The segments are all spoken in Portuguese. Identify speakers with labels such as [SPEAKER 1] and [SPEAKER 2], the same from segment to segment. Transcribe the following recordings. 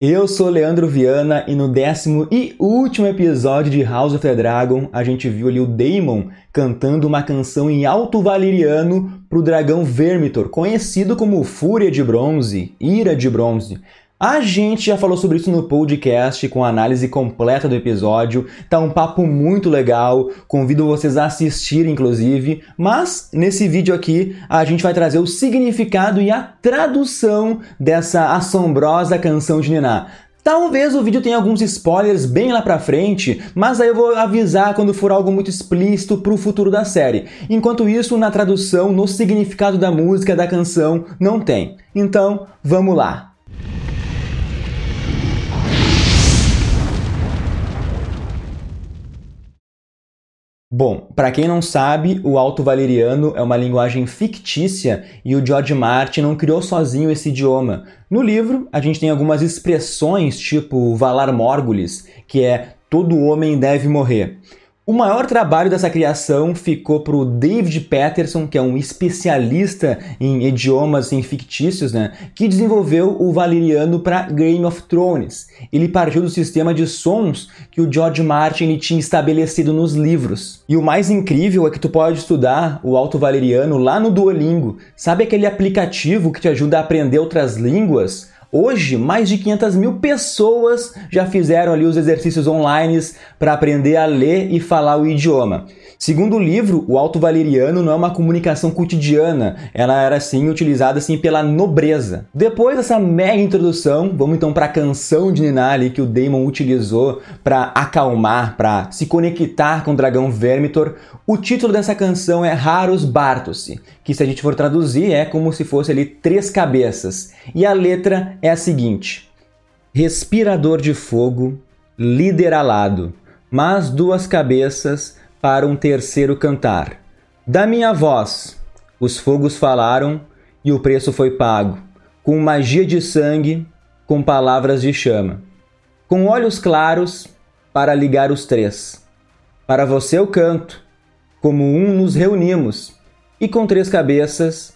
[SPEAKER 1] Eu sou Leandro Viana e no décimo e último episódio de House of the Dragon a gente viu ali o Daemon cantando uma canção em alto valeriano para o dragão Vermitor, conhecido como Fúria de Bronze, Ira de Bronze. A gente já falou sobre isso no podcast com a análise completa do episódio. Tá um papo muito legal, convido vocês a assistir inclusive, mas nesse vídeo aqui a gente vai trazer o significado e a tradução dessa assombrosa canção de Niná. Talvez o vídeo tenha alguns spoilers bem lá pra frente, mas aí eu vou avisar quando for algo muito explícito pro futuro da série. Enquanto isso, na tradução, no significado da música, da canção, não tem. Então, vamos lá! Bom, para quem não sabe, o Alto Valeriano é uma linguagem fictícia e o George Martin não criou sozinho esse idioma. No livro, a gente tem algumas expressões tipo Valar Morgulis, que é todo homem deve morrer. O maior trabalho dessa criação ficou para o David Patterson, que é um especialista em idiomas em fictícios, né, que desenvolveu o valeriano para Game of Thrones. Ele partiu do sistema de sons que o George Martin tinha estabelecido nos livros. E o mais incrível é que tu pode estudar o alto valeriano lá no Duolingo. Sabe aquele aplicativo que te ajuda a aprender outras línguas? Hoje, mais de 500 mil pessoas já fizeram ali os exercícios online para aprender a ler e falar o idioma. Segundo o livro, o Alto Valeriano não é uma comunicação cotidiana, ela era sim utilizada assim pela nobreza. Depois dessa mega introdução, vamos então para a canção de Ninali que o Daemon utilizou para acalmar, para se conectar com o dragão Vermitor. O título dessa canção é Harus Bartos, que se a gente for traduzir é como se fosse ali três cabeças. E a letra é a seguinte: Respirador de fogo, líder alado, mas duas cabeças para um terceiro cantar. Da minha voz, os fogos falaram e o preço foi pago, com magia de sangue, com palavras de chama, com olhos claros para ligar os três. Para você eu canto, como um nos reunimos, e com três cabeças,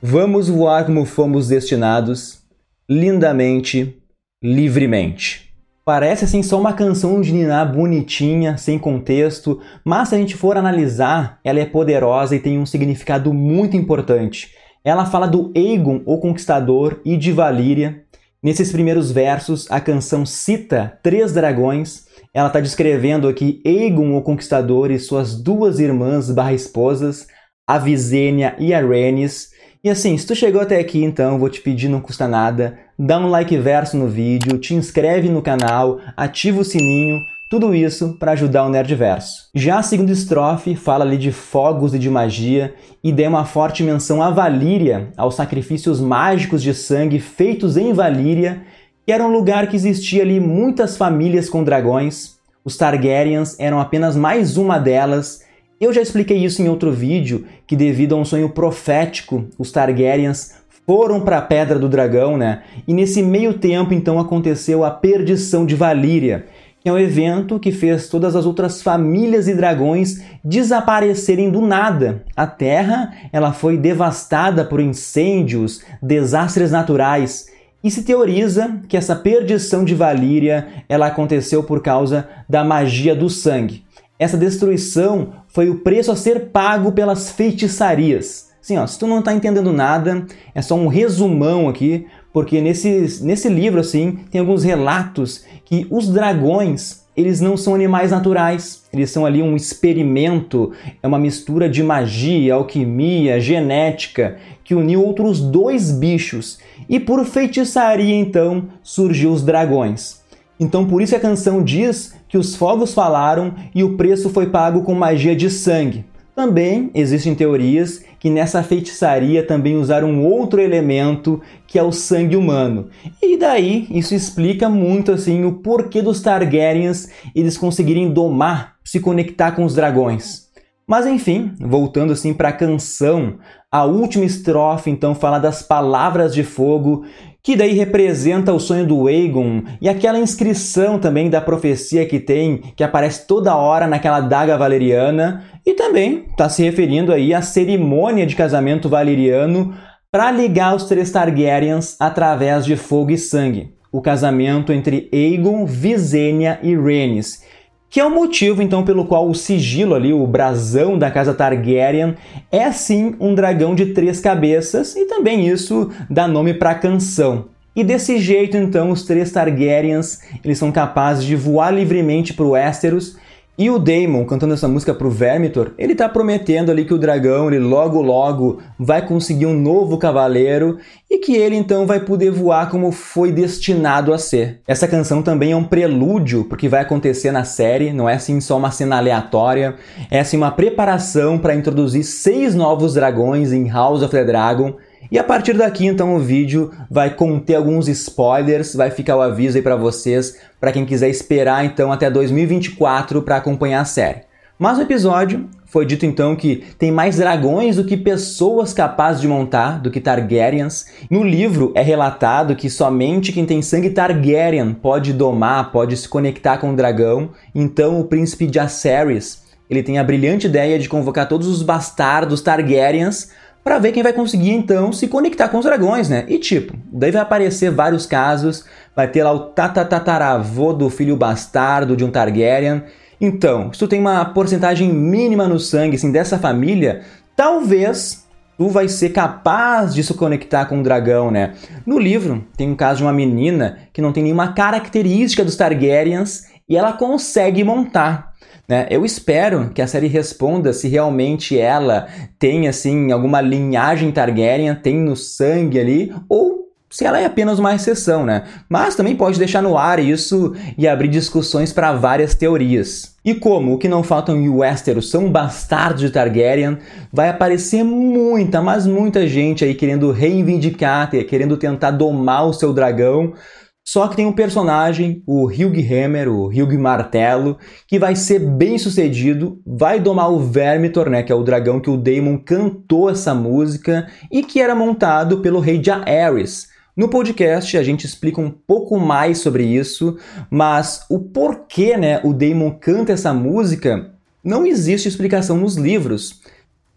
[SPEAKER 1] vamos voar como fomos destinados, lindamente, livremente. Parece assim só uma canção de Niná bonitinha, sem contexto, mas se a gente for analisar, ela é poderosa e tem um significado muito importante. Ela fala do Aegon, o Conquistador, e de Valíria. Nesses primeiros versos, a canção cita três dragões. Ela está descrevendo aqui Aegon, o Conquistador, e suas duas irmãs barra esposas, a Visenya e a Rhaenys. E assim, se tu chegou até aqui, então, vou te pedir, não custa nada, dá um like verso no vídeo, te inscreve no canal, ativa o sininho, tudo isso para ajudar o Nerdverso. Já a segunda estrofe fala ali de fogos e de magia e dê uma forte menção a Valíria, aos sacrifícios mágicos de sangue feitos em Valíria, que era um lugar que existia ali muitas famílias com dragões. Os Targaryens eram apenas mais uma delas eu já expliquei isso em outro vídeo, que devido a um sonho profético, os Targaryens foram para a Pedra do Dragão, né? E nesse meio tempo, então, aconteceu a perdição de Valíria, que é um evento que fez todas as outras famílias e dragões desaparecerem do nada. A Terra, ela foi devastada por incêndios, desastres naturais, e se teoriza que essa perdição de Valíria, ela aconteceu por causa da magia do sangue. Essa destruição foi o preço a ser pago pelas feitiçarias. Sim, ó, se tu não está entendendo nada, é só um resumão aqui, porque nesse, nesse livro assim tem alguns relatos que os dragões eles não são animais naturais, eles são ali um experimento, é uma mistura de magia, alquimia, genética que uniu outros dois bichos e por feitiçaria então surgiu os dragões. Então por isso a canção diz que os fogos falaram e o preço foi pago com magia de sangue. Também existem teorias que nessa feitiçaria também usaram outro elemento que é o sangue humano. E daí isso explica muito assim o porquê dos Targaryens eles conseguirem domar, se conectar com os dragões. Mas enfim, voltando assim para a canção, a última estrofe então fala das palavras de fogo que daí representa o sonho do Aegon e aquela inscrição também da profecia que tem, que aparece toda hora naquela daga valeriana, e também está se referindo aí à cerimônia de casamento valeriano para ligar os três Targaryens através de fogo e sangue. o casamento entre Aegon, Visenya e Rhaenys, que é o motivo então pelo qual o sigilo ali, o brasão da casa Targaryen, é sim um dragão de três cabeças e também isso dá nome para a canção. E desse jeito, então, os três Targaryens eles são capazes de voar livremente para o Westeros. E o Daemon, cantando essa música para o Vermitor, ele está prometendo ali que o dragão, ele logo logo vai conseguir um novo cavaleiro e que ele então vai poder voar como foi destinado a ser. Essa canção também é um prelúdio porque vai acontecer na série, não é assim só uma cena aleatória, é assim uma preparação para introduzir seis novos dragões em House of the Dragon e a partir daqui, então, o vídeo vai conter alguns spoilers, vai ficar o aviso aí para vocês, para quem quiser esperar então até 2024 para acompanhar a série. Mas no episódio foi dito então que tem mais dragões do que pessoas capazes de montar, do que Targaryens. No livro é relatado que somente quem tem sangue Targaryen pode domar, pode se conectar com o dragão. Então o príncipe Jacaerys, ele tem a brilhante ideia de convocar todos os bastardos Targaryens para ver quem vai conseguir então se conectar com os dragões, né? E tipo, daí vai aparecer vários casos, vai ter lá o tatatataravô do filho bastardo de um Targaryen. Então, se tu tem uma porcentagem mínima no sangue assim, dessa família, talvez tu vai ser capaz de se conectar com o dragão, né? No livro tem um caso de uma menina que não tem nenhuma característica dos Targaryens e ela consegue montar. Né? Eu espero que a série responda se realmente ela tem assim alguma linhagem Targaryen, tem no sangue ali, ou se ela é apenas uma exceção, né? Mas também pode deixar no ar isso e abrir discussões para várias teorias. E como o que não faltam em Westeros são bastardos de Targaryen, vai aparecer muita, mas muita gente aí querendo reivindicar, querendo tentar domar o seu dragão, só que tem um personagem, o Hugh Hammer, o Hugh Martelo, que vai ser bem sucedido, vai domar o Vermitor, né, que é o dragão que o Daemon cantou essa música e que era montado pelo rei Jaehaerys. No podcast a gente explica um pouco mais sobre isso, mas o porquê, né, o Daemon canta essa música não existe explicação nos livros.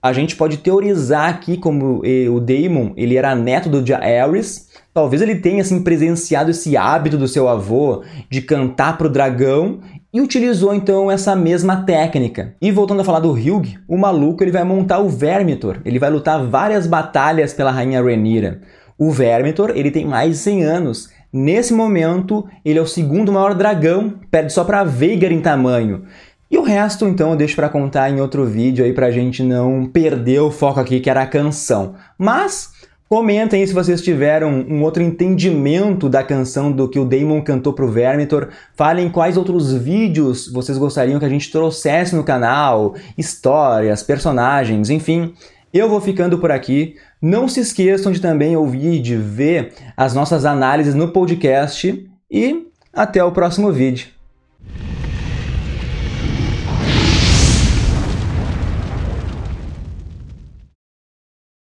[SPEAKER 1] A gente pode teorizar aqui como o Daemon, ele era neto do Jaehaerys, Talvez ele tenha assim presenciado esse hábito do seu avô de cantar para o dragão e utilizou então essa mesma técnica. E voltando a falar do Hugh, o maluco ele vai montar o Vermitor, ele vai lutar várias batalhas pela rainha Rhaenyra. O Vermitor ele tem mais de 100 anos. Nesse momento, ele é o segundo maior dragão, perde só para Veigar em tamanho. E o resto, então, eu deixo para contar em outro vídeo aí pra gente não perder o foco aqui, que era a canção. Mas Comentem se vocês tiveram um outro entendimento da canção do que o Damon cantou pro Vermitor. Falem quais outros vídeos vocês gostariam que a gente trouxesse no canal, histórias, personagens, enfim. Eu vou ficando por aqui. Não se esqueçam de também ouvir e de ver as nossas análises no podcast e até o próximo vídeo.